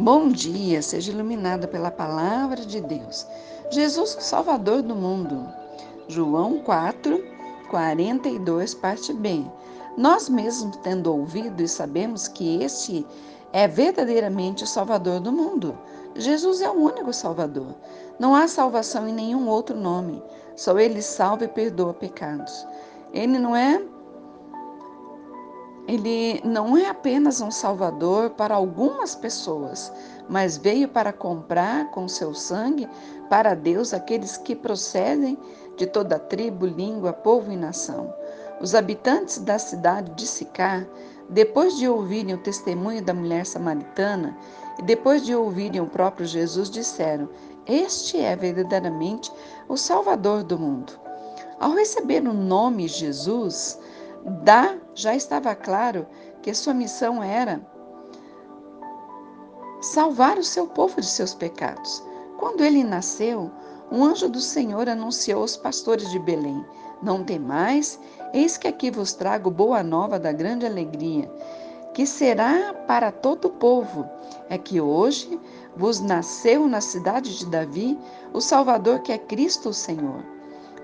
Bom dia, seja iluminado pela palavra de Deus. Jesus, Salvador do mundo. João 4, 42, parte B. Nós mesmos, tendo ouvido e sabemos que este é verdadeiramente o Salvador do mundo. Jesus é o único Salvador. Não há salvação em nenhum outro nome. Só Ele salva e perdoa pecados. Ele não é ele não é apenas um salvador para algumas pessoas, mas veio para comprar com seu sangue para Deus aqueles que procedem de toda tribo, língua, povo e nação. Os habitantes da cidade de Sicar, depois de ouvirem o testemunho da mulher samaritana e depois de ouvirem o próprio Jesus, disseram: Este é verdadeiramente o Salvador do mundo. Ao receber o nome Jesus, da já estava claro que sua missão era salvar o seu povo de seus pecados. Quando ele nasceu, um anjo do Senhor anunciou aos pastores de Belém: Não temais, eis que aqui vos trago boa nova da grande alegria, que será para todo o povo. É que hoje vos nasceu na cidade de Davi o Salvador que é Cristo o Senhor.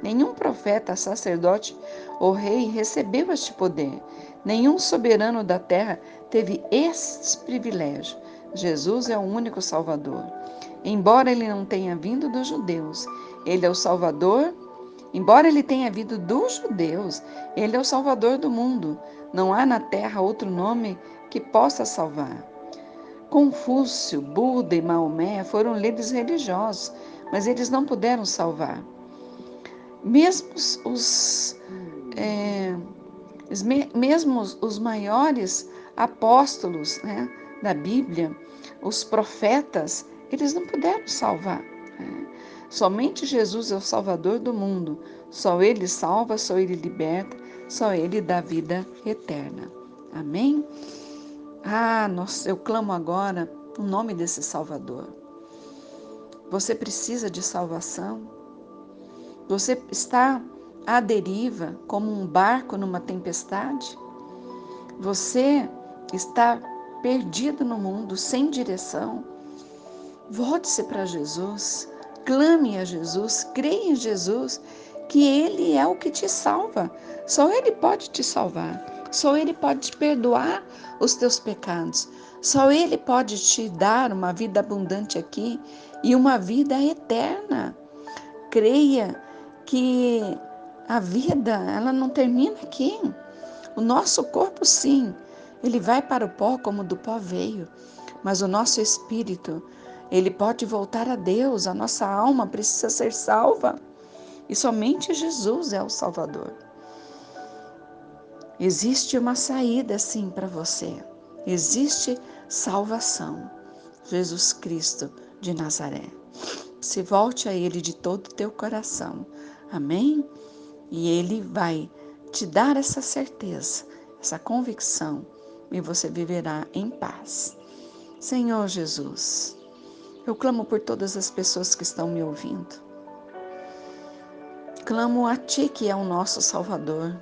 Nenhum profeta, sacerdote ou rei recebeu este poder. Nenhum soberano da terra teve este privilégio. Jesus é o único Salvador. Embora ele não tenha vindo dos judeus, ele é o Salvador. Embora ele tenha vindo dos judeus, ele é o Salvador do mundo. Não há na terra outro nome que possa salvar. Confúcio, Buda e Maomé foram líderes religiosos, mas eles não puderam salvar. Mesmo os, é, mesmo os maiores apóstolos né, da Bíblia, os profetas, eles não puderam salvar. Né? Somente Jesus é o Salvador do mundo. Só Ele salva, só Ele liberta, só Ele dá vida eterna. Amém? Ah, nossa, eu clamo agora o nome desse Salvador. Você precisa de salvação? Você está à deriva como um barco numa tempestade? Você está perdido no mundo, sem direção? Volte-se para Jesus, clame a Jesus, creia em Jesus, que Ele é o que te salva. Só Ele pode te salvar. Só Ele pode te perdoar os teus pecados. Só Ele pode te dar uma vida abundante aqui e uma vida eterna. Creia que a vida, ela não termina aqui. O nosso corpo, sim, ele vai para o pó como do pó veio, mas o nosso espírito, ele pode voltar a Deus, a nossa alma precisa ser salva. E somente Jesus é o Salvador. Existe uma saída sim para você. Existe salvação. Jesus Cristo de Nazaré. Se volte a Ele de todo o teu coração. Amém? E Ele vai te dar essa certeza, essa convicção, e você viverá em paz. Senhor Jesus, eu clamo por todas as pessoas que estão me ouvindo. Clamo a Ti que é o nosso Salvador.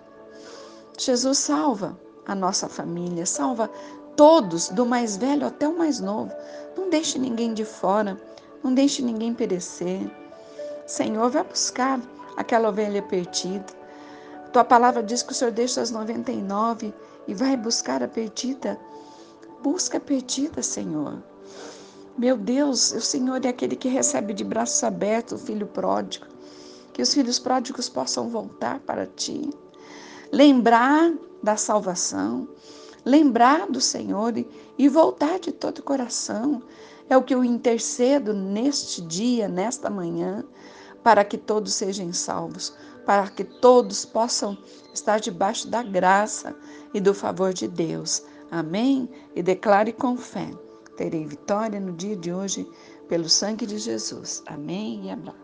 Jesus, salva a nossa família, salva todos, do mais velho até o mais novo. Não deixe ninguém de fora, não deixe ninguém perecer. Senhor, vai buscar aquela ovelha perdida. Tua palavra diz que o Senhor deixa as 99 e vai buscar a perdida. Busca a perdida, Senhor. Meu Deus, o Senhor é aquele que recebe de braços abertos o filho pródigo. Que os filhos pródigos possam voltar para ti. Lembrar da salvação, lembrar do Senhor e, e voltar de todo o coração. É o que eu intercedo neste dia, nesta manhã, para que todos sejam salvos, para que todos possam estar debaixo da graça e do favor de Deus. Amém? E declare com fé: terei vitória no dia de hoje pelo sangue de Jesus. Amém e abraço.